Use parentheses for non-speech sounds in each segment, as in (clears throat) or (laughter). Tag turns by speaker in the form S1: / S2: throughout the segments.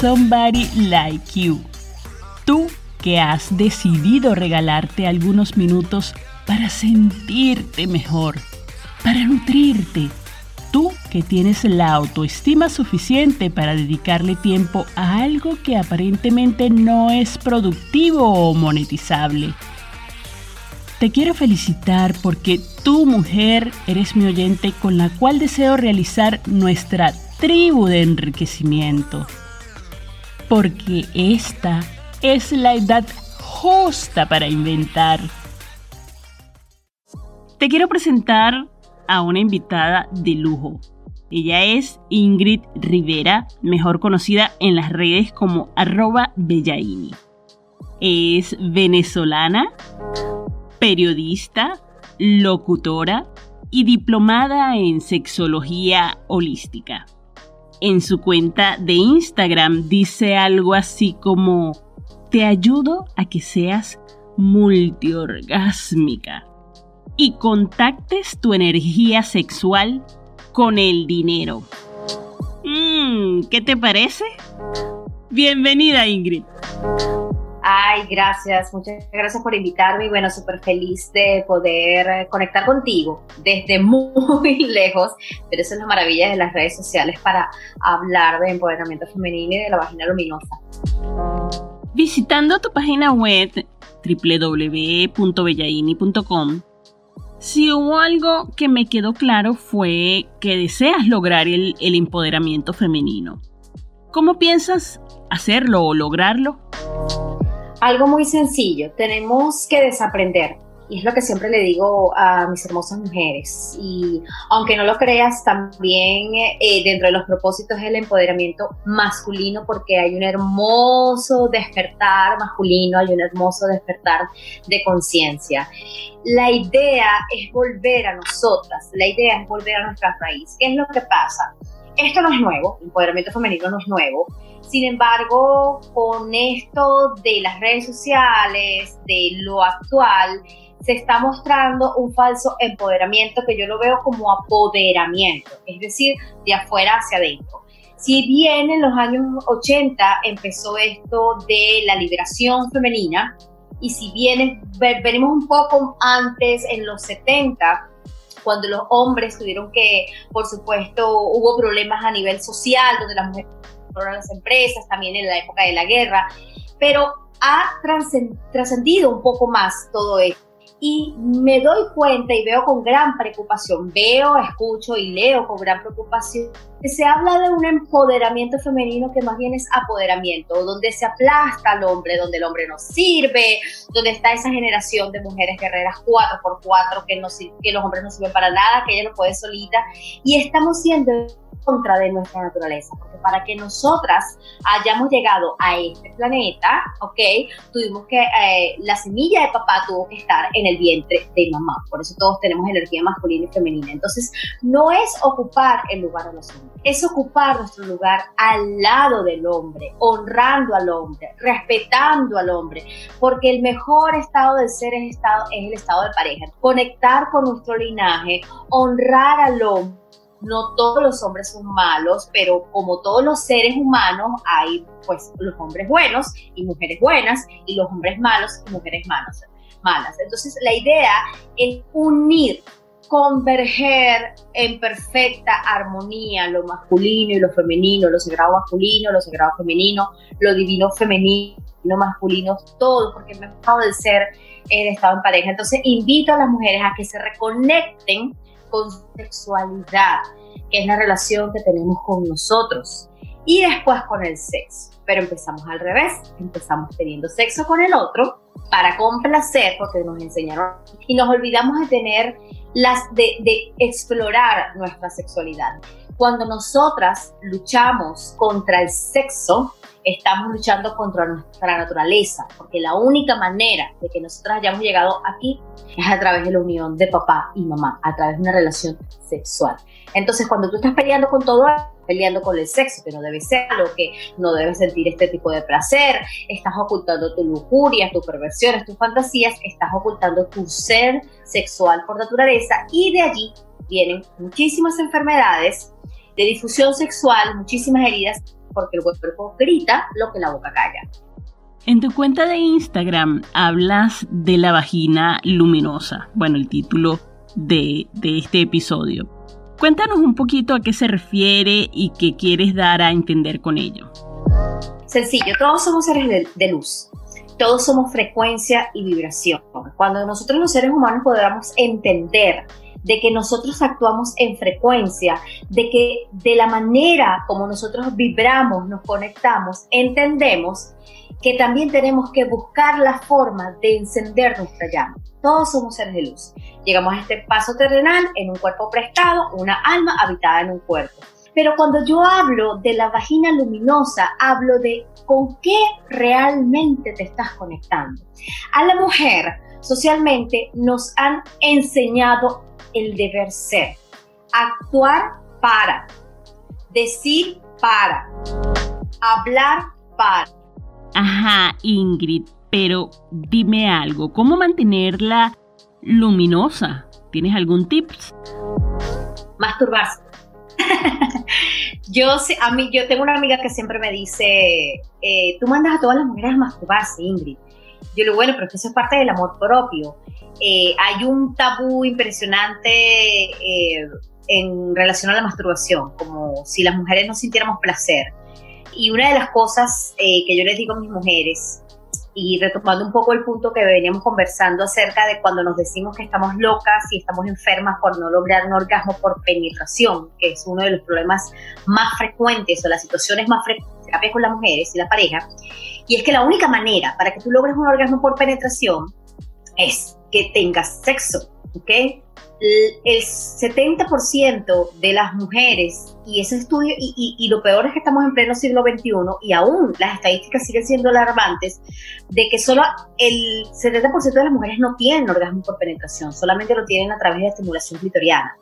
S1: Somebody like you. Tú que has decidido regalarte algunos minutos para sentirte mejor, para nutrirte. Tú que tienes la autoestima suficiente para dedicarle tiempo a algo que aparentemente no es productivo o monetizable. Te quiero felicitar porque tú, mujer, eres mi oyente con la cual deseo realizar nuestra tribu de enriquecimiento. Porque esta es la edad justa para inventar. Te quiero presentar a una invitada de lujo. Ella es Ingrid Rivera, mejor conocida en las redes como arroba bellaini. Es venezolana, periodista, locutora y diplomada en sexología holística en su cuenta de Instagram dice algo así como, te ayudo a que seas multiorgásmica y contactes tu energía sexual con el dinero. Mm, ¿Qué te parece? Bienvenida Ingrid.
S2: Ay, gracias, muchas gracias por invitarme y bueno, súper feliz de poder conectar contigo desde (laughs) muy lejos, pero eso es la maravilla de las redes sociales para hablar de empoderamiento femenino y de la vagina luminosa.
S1: Visitando tu página web www.bellaini.com, si hubo algo que me quedó claro fue que deseas lograr el, el empoderamiento femenino. ¿Cómo piensas hacerlo o lograrlo?
S2: Algo muy sencillo, tenemos que desaprender. Y es lo que siempre le digo a mis hermosas mujeres. Y aunque no lo creas, también eh, dentro de los propósitos es el empoderamiento masculino, porque hay un hermoso despertar masculino, hay un hermoso despertar de conciencia. La idea es volver a nosotras, la idea es volver a nuestra raíz. ¿Qué es lo que pasa? Esto no es nuevo, el empoderamiento femenino no es nuevo sin embargo, con esto de las redes sociales, de lo actual, se está mostrando un falso empoderamiento que yo lo veo como apoderamiento, es decir, de afuera hacia adentro. Si bien en los años 80 empezó esto de la liberación femenina, y si bien venimos un poco antes, en los 70, cuando los hombres tuvieron que, por supuesto, hubo problemas a nivel social, donde las mujeres las empresas, también en la época de la guerra, pero ha trascendido un poco más todo esto. Y me doy cuenta y veo con gran preocupación, veo, escucho y leo con gran preocupación que se habla de un empoderamiento femenino que más bien es apoderamiento, donde se aplasta al hombre, donde el hombre no sirve, donde está esa generación de mujeres guerreras 4x4 que, no, que los hombres no sirven para nada, que ella no puede solita. Y estamos siendo contra de nuestra naturaleza, porque para que nosotras hayamos llegado a este planeta, ¿ok? Tuvimos que, eh, la semilla de papá tuvo que estar en el vientre de mamá, por eso todos tenemos energía masculina y femenina. Entonces, no es ocupar el lugar de los hombres, es ocupar nuestro lugar al lado del hombre, honrando al hombre, respetando al hombre, porque el mejor estado del ser es, estado, es el estado de pareja, conectar con nuestro linaje, honrar al hombre no todos los hombres son malos, pero como todos los seres humanos, hay pues los hombres buenos y mujeres buenas, y los hombres malos y mujeres malas. malas. Entonces la idea es unir, converger en perfecta armonía lo masculino y lo femenino, lo sagrado masculino, lo sagrado femenino, lo divino femenino, lo masculino, todo, porque el estado del ser el estado en pareja. Entonces invito a las mujeres a que se reconecten con sexualidad, que es la relación que tenemos con nosotros, y después con el sexo. Pero empezamos al revés, empezamos teniendo sexo con el otro para complacer, porque nos enseñaron, y nos olvidamos de tener las, de, de explorar nuestra sexualidad. Cuando nosotras luchamos contra el sexo, estamos luchando contra nuestra naturaleza, porque la única manera de que nosotros hayamos llegado aquí es a través de la unión de papá y mamá, a través de una relación sexual. Entonces, cuando tú estás peleando con todo, peleando con el sexo, que no debe ser lo que no debes sentir este tipo de placer, estás ocultando tu lujuria, tus perversiones, tus fantasías, estás ocultando tu ser sexual por naturaleza y de allí vienen muchísimas enfermedades de difusión sexual, muchísimas heridas, porque el cuerpo grita lo que la boca calla.
S1: En tu cuenta de Instagram hablas de la vagina luminosa, bueno, el título de, de este episodio. Cuéntanos un poquito a qué se refiere y qué quieres dar a entender con ello.
S2: Sencillo, todos somos seres de, luz, todos somos frecuencia y vibración. Cuando nosotros los seres humanos podamos entender de que nosotros actuamos en frecuencia, de que de la manera como nosotros vibramos, nos conectamos, entendemos que también tenemos que buscar la forma de encender nuestra llama. Todos somos seres de luz. Llegamos a este paso terrenal en un cuerpo prestado, una alma habitada en un cuerpo. Pero cuando yo hablo de la vagina luminosa, hablo de con qué realmente te estás conectando. A la mujer, socialmente, nos han enseñado el deber ser, actuar para, decir para, hablar para.
S1: Ajá, Ingrid, pero dime algo, ¿cómo mantenerla luminosa? ¿Tienes algún tips?
S2: Masturbarse. (laughs) yo a mí, yo tengo una amiga que siempre me dice, eh, tú mandas a todas las mujeres a masturbarse, Ingrid. Yo le digo, bueno, pero eso es parte del amor propio. Eh, hay un tabú impresionante eh, en relación a la masturbación, como si las mujeres no sintiéramos placer. Y una de las cosas que yo les digo a mis mujeres y retomando un poco el punto que veníamos conversando acerca de cuando nos decimos que estamos locas y estamos enfermas por no lograr un orgasmo por penetración, que es uno de los problemas más frecuentes o las situaciones más frecuentes con las mujeres y la pareja, y es que la única manera para que tú logres un orgasmo por penetración es que tengas sexo, ¿ok? el 70% de las mujeres, y ese estudio, y, lo peor es que estamos en pleno siglo XXI, y aún las estadísticas siguen siendo alarmantes, de que solo el 70% de las mujeres no tienen orgasmo por penetración, solamente lo tienen a través de estimulación clitoriana.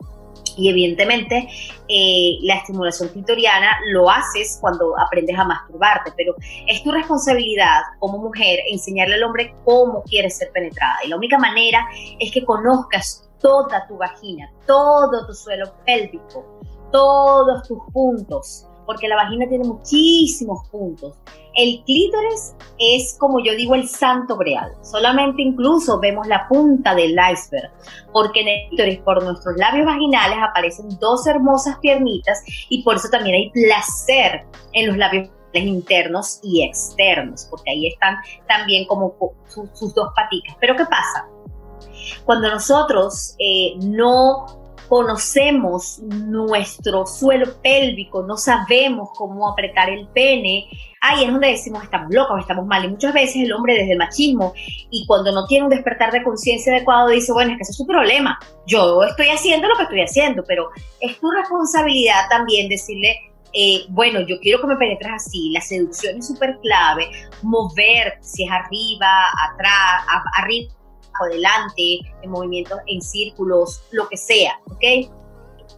S2: Y evidentemente eh, la estimulación clitoriana lo haces cuando aprendes a masturbarte, pero es tu responsabilidad como mujer enseñarle al hombre cómo quieres ser penetrada. Y la única manera es que conozcas toda tu vagina, todo tu suelo pélvico, todos tus puntos, porque la vagina tiene muchísimos puntos. El clítoris es, como yo digo, el santo real. Solamente incluso vemos la punta del iceberg, porque en el clítoris, por nuestros labios vaginales, aparecen dos hermosas piernitas y por eso también hay placer en los labios internos y externos, porque ahí están también como sus, sus dos patitas. Pero ¿qué pasa? Cuando nosotros eh, no conocemos nuestro suelo pélvico, no sabemos cómo apretar el pene, ahí es donde decimos estamos locos, estamos mal. Y muchas veces el hombre desde el machismo y cuando no tiene un despertar de conciencia adecuado dice, bueno, es que ese es su problema, yo estoy haciendo lo que estoy haciendo, pero es tu responsabilidad también decirle, eh, bueno, yo quiero que me penetres así, la seducción es súper clave, mover, si es arriba, atrás, arriba adelante, en movimientos en círculos, lo que sea, ¿ok?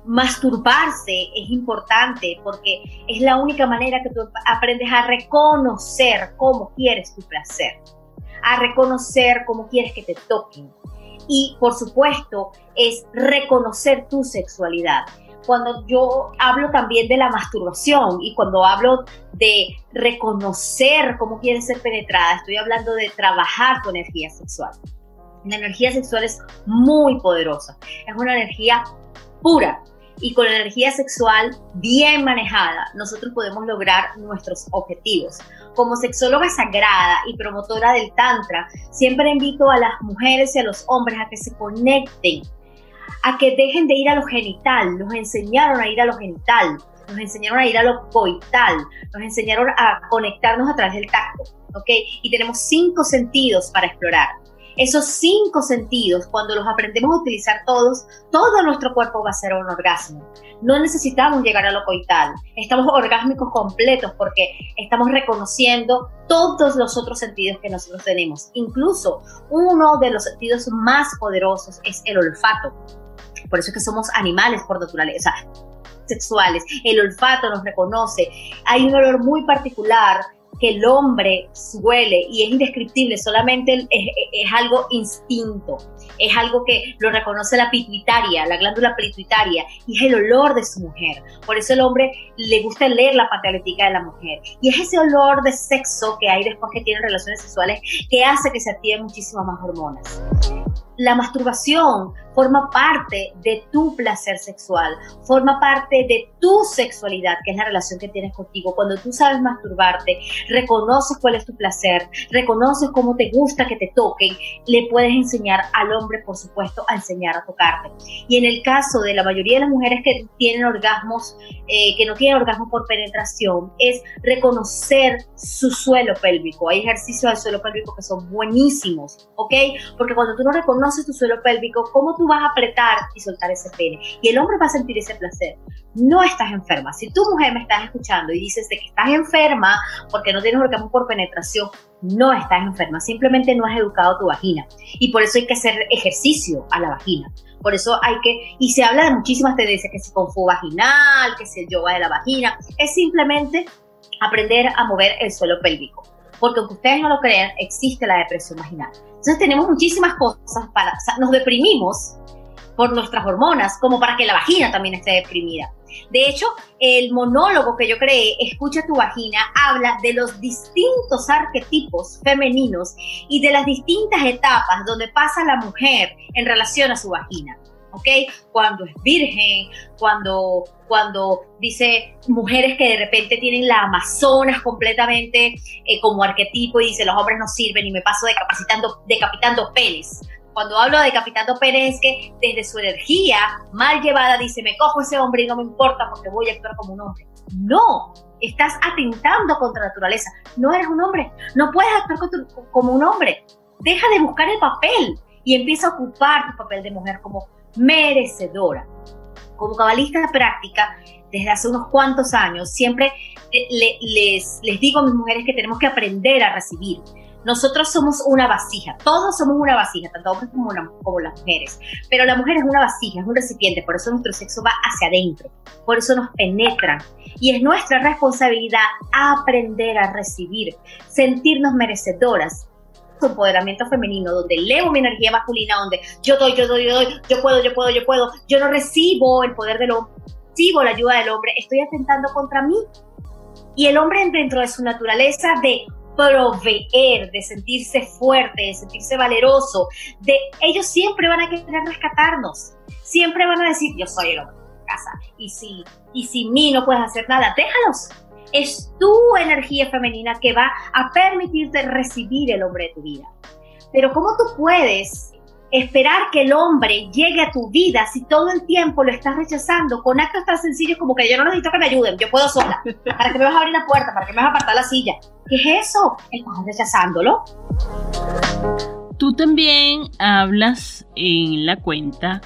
S2: Masturbarse es importante porque es la única manera que tú aprendes a reconocer cómo quieres tu placer, a reconocer cómo quieres que te toquen. Y por supuesto es reconocer tu sexualidad cuando yo hablo también de la masturbación y cuando hablo de reconocer cómo quieres ser penetrada, estoy hablando de trabajar tu energía sexual. La energía sexual es muy poderosa, es una energía pura y con la energía sexual bien manejada nosotros podemos lograr nuestros objetivos. Como sexóloga sagrada y promotora del Tantra, siempre invito a las mujeres y a los hombres a que se conecten, a que dejen de ir a lo genital. Nos enseñaron a ir a lo genital, nos enseñaron a ir a lo coital, nos enseñaron a conectarnos a través del tacto, ¿ok? Y tenemos cinco sentidos para explorar. Esos cinco sentidos, cuando los aprendemos a utilizar todos, todo nuestro cuerpo va a ser un orgasmo. No necesitamos llegar a lo coital. Estamos orgásmicos completos porque estamos reconociendo todos los otros sentidos que nosotros tenemos. Incluso uno de los sentidos más poderosos es el olfato. Por eso es que somos animales por naturaleza sexuales. El olfato nos reconoce. Hay un olor muy particular que el hombre suele y es indescriptible, solamente es, algo instinto, es algo que lo reconoce la pituitaria, la glándula pituitaria, y es el olor de su mujer. Por eso el hombre le gusta leer la patalética de la mujer. Y es ese olor de sexo que hay después que tienen relaciones sexuales que hace que se activen muchísimas más hormonas la masturbación forma parte de tu placer sexual, forma parte de tu sexualidad, que es la relación que tienes contigo. Cuando tú sabes masturbarte, reconoces cuál es tu placer, reconoces cómo te gusta que te toquen, le puedes enseñar al hombre, por supuesto, a enseñar a tocarte. Y en el caso de la mayoría de las mujeres que tienen orgasmos, eh, que no tienen orgasmo por penetración, es reconocer su suelo pélvico. Hay ejercicios del suelo pélvico que son buenísimos, ¿ok? Porque cuando tú no reconoces tu suelo pélvico, ¿cómo tú vas a apretar y soltar ese pene. Y el hombre va a sentir ese placer. No estás enferma. Si tu mujer me estás escuchando y dices que estás enferma porque no tienes orgasmo por penetración, no estás enferma. Simplemente no has educado tu vagina. Y por eso hay que hacer ejercicio a la vagina. Por eso hay que, y se habla de muchísimas tendencias, que si con vaginal, que si el yoga de la vagina, es simplemente aprender a mover el suelo pélvico. Porque aunque ustedes no lo crean, existe la depresión vaginal. Entonces tenemos muchísimas cosas para, o nos deprimimos por nuestras hormonas, como para que la vagina también esté deprimida. De hecho, el monólogo que yo creé, Escucha tu vagina, habla de los distintos arquetipos femeninos y de las distintas etapas donde pasa la mujer en relación a su vagina. ¿Ok? Cuando es virgen, cuando, cuando dice mujeres que de repente tienen la Amazonas completamente eh, como arquetipo y dice los hombres no sirven y me paso decapitando, decapitando penes. Cuando hablo de decapitando penes es que desde su energía mal llevada dice me cojo ese hombre y no me importa porque voy a actuar como un hombre. No, estás atentando contra la naturaleza. No eres un hombre, no puedes actuar como un hombre. Deja de buscar el papel y empieza a ocupar tu papel de mujer como merecedora. Como cabalista práctica, desde hace unos cuantos años, siempre les, les digo a mis mujeres que tenemos que aprender a recibir. Nosotros somos una vasija, todos somos una vasija, tanto hombres como, como las mujeres. Pero la mujer es una vasija, es un recipiente, por eso nuestro sexo va hacia adentro, por eso nos penetran. Y es nuestra responsabilidad aprender a recibir, sentirnos merecedoras, empoderamiento femenino, donde elevo mi energía masculina, donde yo doy, yo doy, yo doy, yo puedo, yo puedo, yo puedo, yo no recibo el poder del hombre, recibo la ayuda del hombre, estoy atentando contra mí. Y el hombre dentro de su naturaleza de proveer, de sentirse fuerte, de sentirse valeroso, de ellos siempre van a querer rescatarnos, siempre van a decir, yo soy el hombre de casa, y si, y si mí no puedes hacer nada, déjalos, es tu energía femenina que va a permitirte recibir el hombre de tu vida. Pero ¿cómo tú puedes esperar que el hombre llegue a tu vida si todo el tiempo lo estás rechazando con actos tan sencillos como que yo no necesito que me ayuden, yo puedo sola. ¿Para que me vas a abrir la puerta? ¿Para que me vas a apartar la silla? ¿Qué es eso? Estás rechazándolo.
S1: Tú también hablas en la cuenta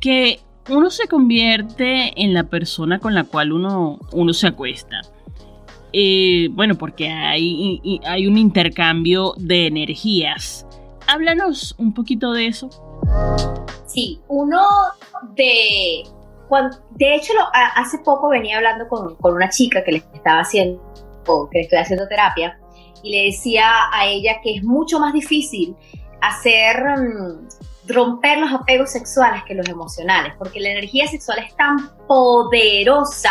S1: que uno se convierte en la persona con la cual uno, uno se acuesta. Eh, bueno, porque hay, un intercambio de energías. Háblanos un poquito de eso.
S2: Sí, uno de... de hecho, hace poco venía hablando con, una chica que le estaba haciendo, que le estoy haciendo terapia, y le decía a ella que es mucho más difícil hacer mm, romper los apegos sexuales que los emocionales, porque la energía sexual es tan poderosa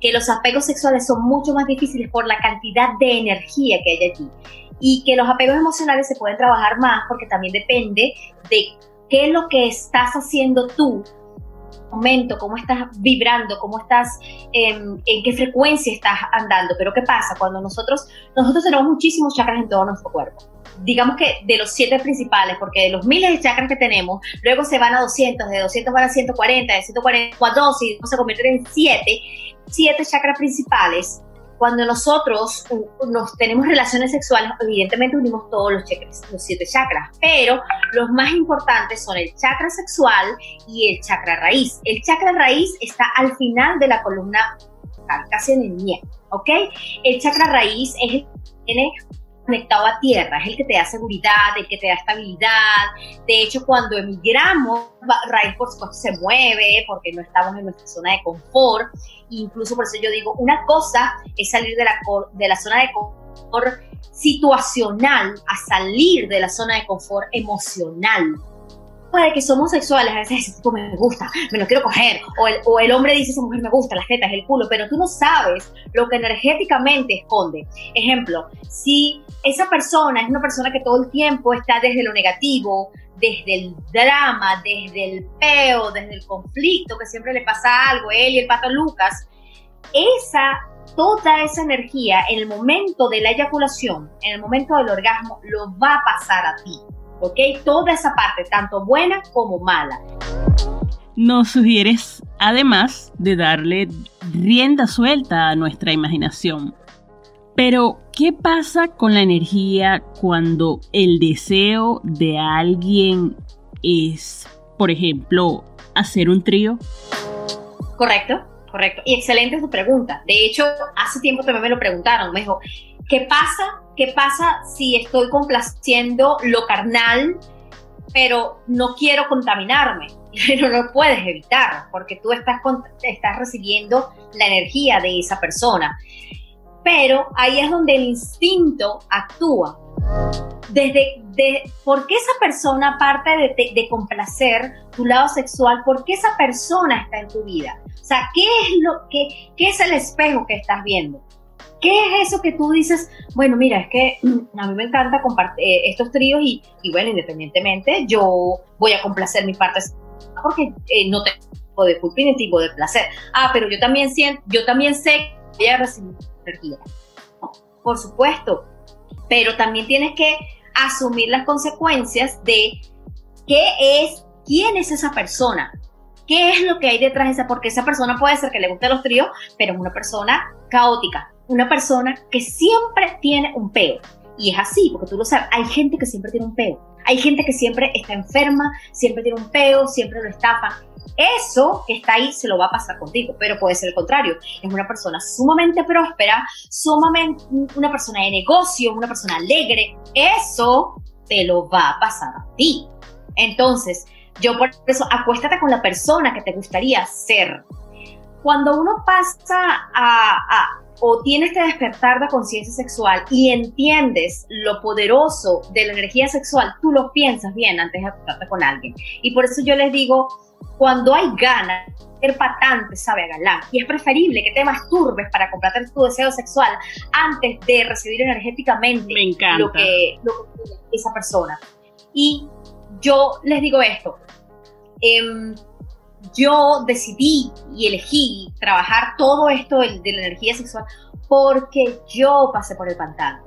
S2: que los apegos sexuales son mucho más difíciles por la cantidad de energía que hay allí y que los apegos emocionales se pueden trabajar más porque también depende de qué es lo que estás haciendo tú momento, cómo estás vibrando, cómo estás, en qué frecuencia estás andando. Pero ¿qué pasa? Cuando nosotros, nosotros tenemos muchísimos chakras en todo nuestro cuerpo. Digamos que de los siete principales, porque de los miles de chakras que tenemos, luego se van a 200, de 200 van a 140, de 140 a 12 y se convierten en siete siete chakras principales, cuando nosotros nos tenemos relaciones sexuales, evidentemente unimos todos los chakras, los siete chakras, pero los más importantes son el chakra sexual y el chakra raíz. El chakra raíz está al final de la columna, casi en el nie, ¿ok? El chakra raíz es el que tiene conectado a tierra, es el que te da seguridad, el que te da estabilidad. De hecho, cuando emigramos, raíz por supuesto se mueve porque no estamos en nuestra zona de confort. Incluso por eso yo digo, una cosa es salir de la, de la zona de confort situacional a salir de la zona de confort emocional. Puede que somos sexuales, a veces tipo me gusta, me lo quiero coger, o el, o el hombre dice, esa mujer me gusta, las tetas, el culo, pero tú no sabes lo que energéticamente esconde. Ejemplo, si esa persona es una persona que todo el tiempo está desde lo negativo, desde el drama, desde el peo, desde el conflicto, que siempre le pasa algo, él y el pato Lucas, esa, toda esa energía en el momento de la eyaculación, en el momento del orgasmo, lo va a pasar a ti, ¿ok? Toda esa parte, tanto buena como mala.
S1: Nos sugieres, además, de darle rienda suelta a nuestra imaginación. Pero, ¿qué pasa con la energía cuando el deseo de alguien es, por ejemplo, hacer un trío?
S2: Correcto, correcto. Y excelente tu pregunta. De hecho, hace tiempo también me lo preguntaron. Me dijo, ¿qué pasa? ¿Qué pasa si estoy complaciendo lo carnal, pero no quiero contaminarme? (laughs) Pero no puedes evitar, porque tú estás, recibiendo la energía de esa persona pero ahí es donde el instinto actúa. Desde, de, ¿Por qué esa persona, aparte de, de, complacer tu lado sexual, por qué esa persona está en tu vida? O sea, ¿qué es, lo, qué, qué es el espejo que estás viendo? ¿Qué es eso que tú dices? Bueno, mira, es que (clears throat) a mí me encanta compartir eh, estos tríos y, y, bueno, independientemente, yo voy a complacer mi parte porque eh, no tengo de culpa ni tipo de placer. Ah, pero yo también siento, yo también sé que voy a recibir por supuesto, pero también tienes que asumir las consecuencias de qué es, quién es esa persona, qué es lo que hay detrás de esa, porque esa persona puede ser que le guste los tríos, pero es una persona caótica, una persona que siempre tiene un peo. Y es así, porque tú lo sabes, hay gente que siempre tiene un peo. Hay gente que siempre está enferma, siempre tiene un peo, siempre lo estafan eso que está ahí se lo va a pasar contigo, pero puede ser el contrario. Es una persona sumamente próspera, sumamente una persona de negocio, una persona alegre. Eso te lo va a pasar a ti. Entonces, yo por eso acuéstate con la persona que te gustaría ser. Cuando uno pasa a, o tiene este despertar de conciencia sexual y entiendes lo poderoso de la energía sexual, tú lo piensas bien antes de acostarte con alguien. Y por eso yo les digo, cuando hay ganas, ser patante sabe a galán. Y es preferible que te masturbes para complacer tu deseo sexual antes de recibir energéticamente Lo, que, esa persona. Y yo les digo esto. Em, yo decidí y elegí trabajar todo esto de, la energía sexual porque yo pasé por el pantano,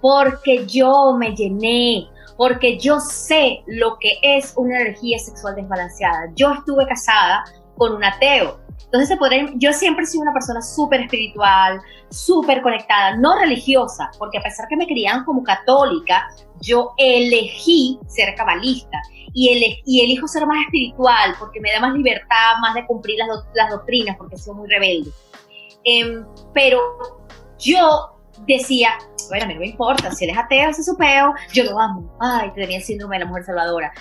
S2: porque yo me llené, porque yo sé lo que es una energía sexual desbalanceada. Yo estuve casada con un ateo. Entonces, yo siempre he sido una persona súper espiritual, súper conectada, no religiosa, porque a pesar que me criaban como católica, yo elegí ser cabalista y, el, y elijo ser más espiritual porque me da más libertad, más de cumplir las, las doctrinas, porque soy muy rebelde. Em, pero yo decía, bueno, a mí no me importa, si él es ateo, ese es su peo, yo lo amo, ay, te tenía el síndrome de la mujer salvadora.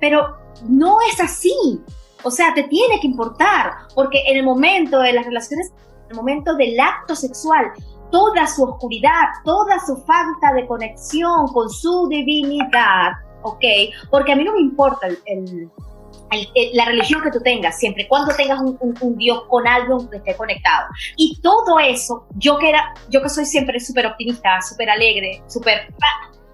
S2: Pero no es así, o sea, te tiene que importar, porque en el momento de las relaciones, en el momento del acto sexual, toda su oscuridad, toda su falta de conexión con su divinidad, ¿ok? Porque a mí no me importa la religión que tú tengas, siempre cuando tengas un, Dios con algo que esté conectado. Y todo eso, yo que era, yo que soy siempre súper optimista, súper alegre, súper...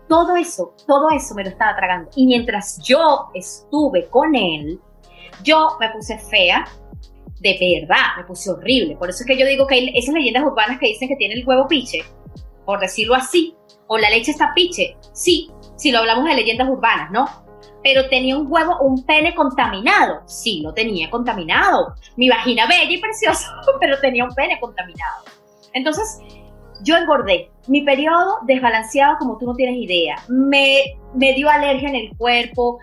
S2: Todo eso, todo eso me lo estaba tragando. Y mientras yo estuve con él, yo me puse fea, de verdad, me puse horrible. Por eso es que yo digo que esas leyendas urbanas que dicen que tiene el huevo piche, por decirlo así, o la leche está piche, sí, si lo hablamos de leyendas urbanas, ¿no? pero tenía un huevo, un pene contaminado. Sí, lo tenía contaminado. Mi vagina bella y preciosa, (laughs) pero tenía un pene contaminado. Entonces, yo engordé. Mi periodo desbalanceado como tú no tienes idea. Me, me dio alergia en el cuerpo,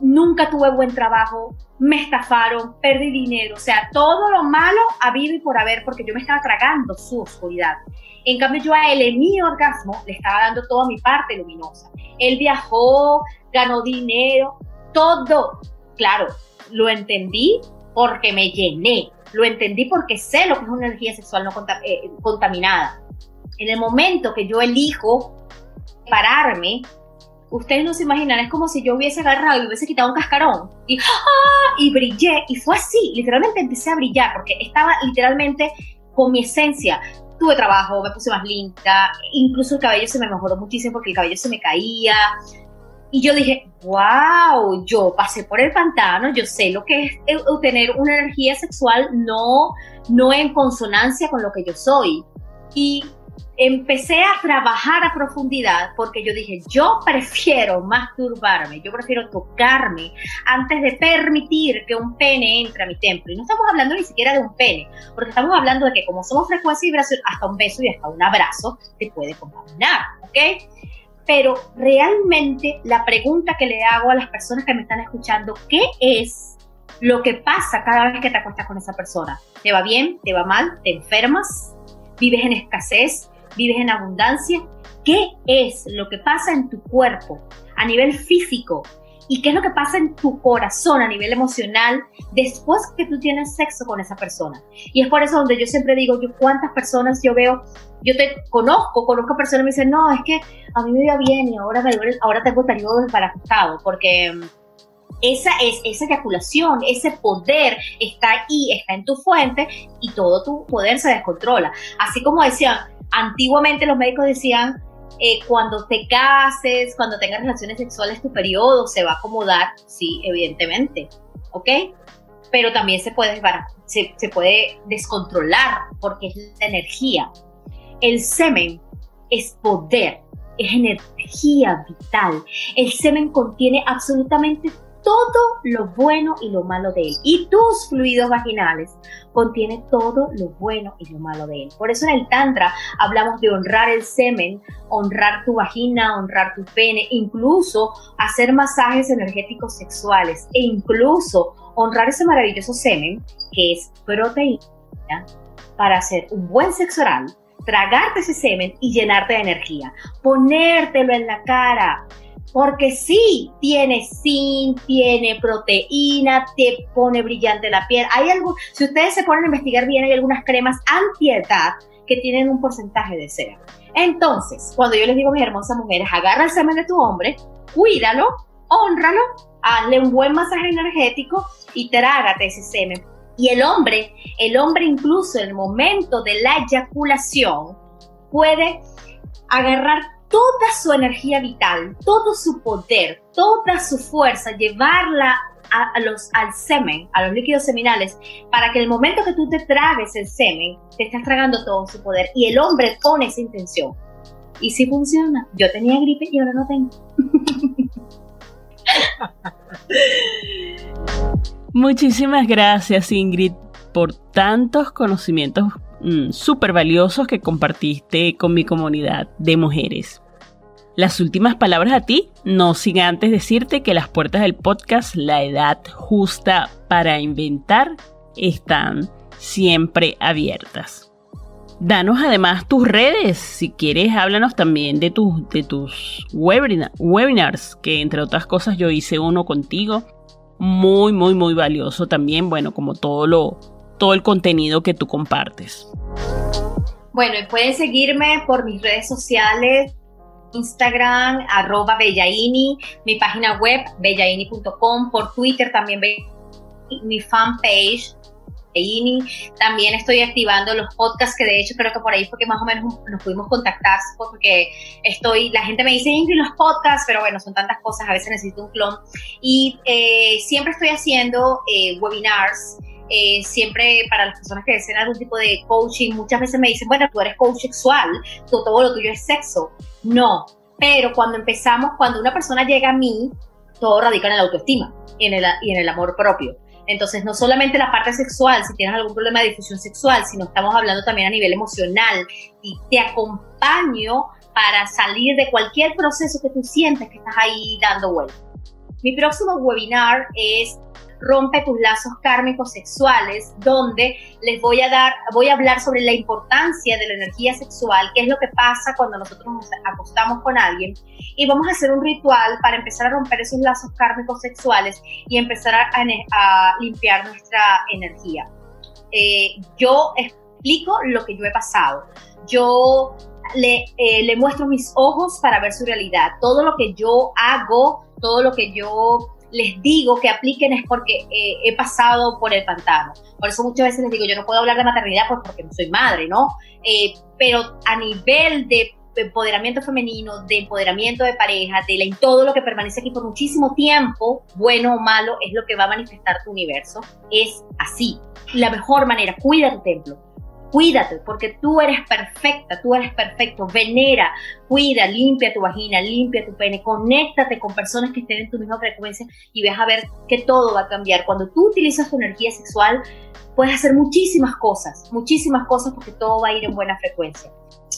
S2: nunca tuve buen trabajo, me estafaron, perdí dinero, o sea, todo lo malo habido y por haber porque yo me estaba tragando su oscuridad. En cambio, yo a él en mi orgasmo le estaba dando toda mi parte luminosa. Él viajó, ganó dinero, todo. Claro, lo entendí porque me llené, lo entendí porque sé lo que es una energía sexual no eh, contaminada. En el momento que yo elijo pararme, ustedes no se imaginan, es como si yo hubiese agarrado y hubiese quitado un cascarón y, ¡ah! y brillé. Y fue así, literalmente empecé a brillar porque estaba literalmente con mi esencia. Tuve trabajo, me puse más linda, incluso el cabello se me mejoró muchísimo porque el cabello se me caía. Y yo dije, wow, yo pasé por el pantano, yo sé lo que es tener una energía sexual no, no en consonancia con lo que yo soy. Y empecé a trabajar a profundidad porque yo dije, yo prefiero masturbarme, yo prefiero tocarme antes de permitir que un pene entre a mi templo. Y no estamos hablando ni siquiera de un pene, porque estamos hablando de que como somos frecuencia y vibración, hasta un beso y hasta un abrazo te puede contaminar, ¿ok? Pero realmente la pregunta que le hago a las personas que me están escuchando, ¿qué es lo que pasa cada vez que te acuestas con esa persona? ¿Te va bien? ¿Te va mal? ¿Te enfermas? ¿Vives en escasez? Vives en abundancia, qué es lo que pasa en tu cuerpo a nivel físico y qué es lo que pasa en tu corazón a nivel emocional después que tú tienes sexo con esa persona. Y es por eso donde yo siempre digo, yo cuántas personas yo veo, yo te conozco, conozco personas y me dicen, no, es que a mí me iba bien y ahora, me ahora tengo periodo desbarajustado porque mm, esa es esa eyaculación, ese poder está ahí, está en tu fuente y todo tu poder se descontrola. Así como decían, antiguamente los médicos decían, eh, cuando te cases, cuando tengas relaciones sexuales, tu periodo se va a acomodar, sí, evidentemente, ¿ok? Pero también se puede, se, se puede descontrolar porque es la energía. El semen es poder, es energía vital. El semen contiene absolutamente todo lo bueno y lo malo de él. Y tus fluidos vaginales contienen todo lo bueno y lo malo de él. Por eso en el Tantra hablamos de honrar el semen, honrar tu vagina, honrar tu pene, incluso hacer masajes energéticos sexuales e incluso honrar ese maravilloso semen que es proteína para hacer un buen sexo oral, tragarte ese semen y llenarte de energía, ponértelo en la cara, porque sí, tiene zinc, tiene proteína, te pone brillante la piel. Hay algo, si ustedes se ponen a investigar bien, hay algunas cremas antiedad que tienen un porcentaje de cera. Entonces, cuando yo les digo a mis hermosas mujeres, agarra el semen de tu hombre, cuídalo, honralo, hazle un buen masaje energético y trágate ese semen. Y el hombre, el hombre incluso en el momento de la eyaculación, puede agarrar toda su energía vital, todo su poder, toda su fuerza, llevarla a, los, al semen, a los líquidos seminales, para que el momento que tú te tragues el semen, te estás tragando todo su poder. Y el hombre pone esa intención. Y si funciona. Yo tenía gripe y ahora no tengo. (laughs)
S1: Muchísimas gracias Ingrid por tantos conocimientos mm, súper valiosos que compartiste con mi comunidad de mujeres. Las últimas palabras a ti, no sin antes decirte que las puertas del podcast La Edad Justa para Inventar están siempre abiertas. Danos además tus redes, si quieres háblanos también de, tus de tus webinars, que entre otras cosas yo hice uno contigo, muy, muy, muy valioso también, bueno, como todo, lo, todo el contenido que tú compartes.
S2: Bueno, y pueden seguirme por mis redes sociales, Instagram, arroba Bellaini, mi página web, bellaini.com, por Twitter también mi fanpage. También estoy activando los podcasts, que de hecho creo que por ahí fue que más o menos nos pudimos contactar, porque estoy, la gente me dice, Ingrid, los podcasts, pero bueno, son tantas cosas, a veces necesito un clon. Y eh, siempre estoy haciendo eh, webinars. Eh, siempre para las personas que desean algún tipo de coaching, muchas veces me dicen, bueno, tú eres coach sexual, todo lo tuyo es sexo. No, pero cuando empezamos, cuando una persona llega a mí, todo radica en la autoestima y en el, y en el amor propio. Entonces, no solamente la parte sexual, si tienes algún problema de difusión sexual, sino estamos hablando también a nivel emocional y te acompaño para salir de cualquier proceso que tú sientes que estás ahí dando vuelta. Mi próximo webinar es Rompe tus lazos kármicos sexuales, donde les voy a dar, voy a hablar sobre la importancia de la energía sexual, qué es lo que pasa cuando nosotros nos acostamos con alguien, y vamos a hacer un ritual para empezar a romper esos lazos kármicos sexuales y empezar a, limpiar nuestra energía. Eh, yo explico lo que yo he pasado. Yo le, eh, le muestro mis ojos para ver su realidad. Todo lo que yo hago, todo lo que yo les digo que apliquen es porque eh, he pasado por el pantano. Por eso muchas veces les digo, yo no puedo hablar de maternidad pues porque no soy madre, ¿no? Eh, pero a nivel de empoderamiento femenino, de empoderamiento de pareja, de la, todo lo que permanece aquí por muchísimo tiempo, bueno o malo, es lo que va a manifestar tu universo. Es así. La mejor manera, cuida tu templo cuídate, porque tú eres perfecta, tú eres perfecto, venera, cuida, limpia tu vagina, limpia tu pene, conéctate con personas que estén en tu misma frecuencia y vas a ver que todo va a cambiar. Cuando tú utilizas tu energía sexual, puedes hacer muchísimas cosas, muchísimas cosas porque todo va a ir en buena frecuencia.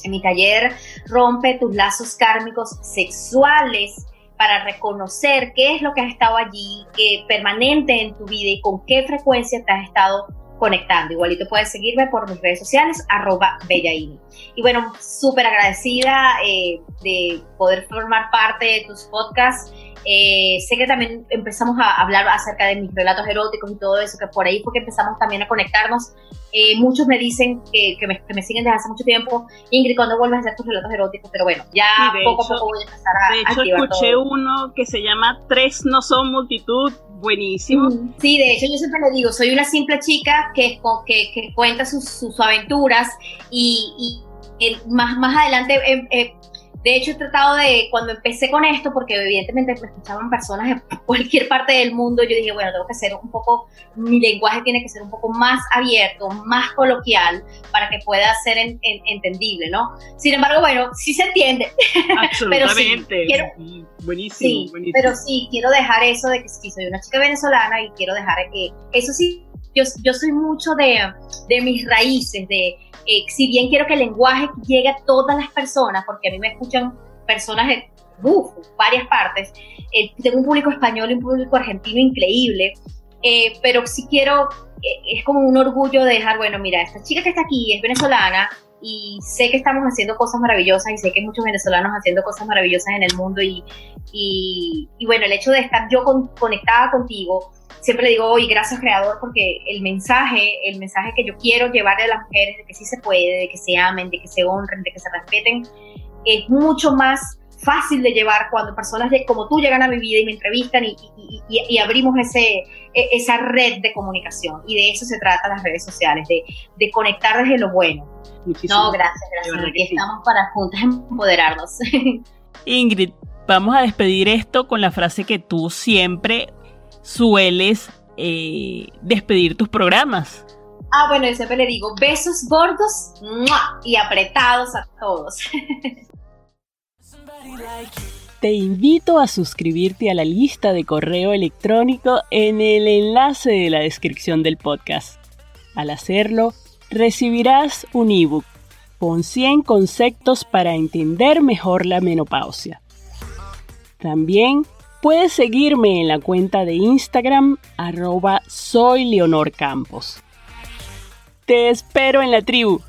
S2: En mi taller rompe tus lazos kármicos sexuales para reconocer qué es lo que has estado allí, qué permanente en tu vida y con qué frecuencia te has estado conectando. Igualito puedes seguirme por mis redes sociales, arroba Bellaini. Y bueno, súper agradecida eh, de poder formar parte de tus podcasts. Eh, sé que también empezamos a hablar acerca de mis relatos eróticos y todo eso, que por ahí fue que empezamos también a conectarnos. Eh, muchos me dicen que, que, me, siguen desde hace mucho tiempo, Ingrid, ¿cuándo vuelves a hacer tus relatos eróticos? Pero bueno, ya poco a poco voy a empezar a...
S1: De hecho, escuché uno que se llama Tres no son multitud, buenísimo.
S2: Sí, de hecho yo siempre le digo, soy una simple chica que, que, que cuenta sus, sus aventuras y, y más, más adelante eh, eh, de hecho, he tratado de, cuando empecé con esto, porque evidentemente me escuchaban personas de cualquier parte del mundo, yo dije, bueno, tengo que ser un poco, mi lenguaje tiene que ser un poco más abierto, más coloquial, para que pueda ser entendible, ¿no? Sin embargo, bueno, sí se entiende.
S1: Absolutamente. (laughs)
S2: pero
S1: sí, buenísimo, buenísimo.
S2: Pero sí, quiero dejar eso de que sí, soy una chica venezolana y quiero dejar que, eso sí, yo, yo soy mucho de, mis raíces, de eh, si bien quiero que el lenguaje llegue a todas las personas, porque a mí me escuchan personas de varias partes, eh, tengo un público español y un público argentino increíble, eh, pero sí quiero, es como un orgullo de dejar, bueno, mira, esta chica que está aquí es venezolana y sé que estamos haciendo cosas maravillosas y sé que hay muchos venezolanos haciendo cosas maravillosas en el mundo y, y, bueno, el hecho de estar yo conectada contigo, siempre le digo, oye, gracias creador, porque el mensaje, el mensaje que yo quiero llevarle a las mujeres de que sí se puede, de que se amen, de que se honren, de que se respeten, es mucho más fácil de llevar cuando personas como tú llegan a mi vida y me entrevistan y, y, abrimos ese, e, esa red de comunicación. Y de eso se trata las redes sociales, de, de conectar desde lo bueno. No, gracias, gracias. Aquí estamos para juntas empoderarnos. (laughs)
S1: Ingrid, vamos a despedir esto con la frase que tú siempre sueles eh, despedir tus programas?
S2: Ah, bueno, yo siempre le digo besos gordos y apretados a todos. (laughs)
S1: Te invito a suscribirte a la lista de correo electrónico en el enlace de la descripción del podcast. Al hacerlo, recibirás un ebook con 100 conceptos para entender mejor la menopausia. También Puedes seguirme en la cuenta de Instagram arroba soy Leonor Campos. Te espero en la tribu.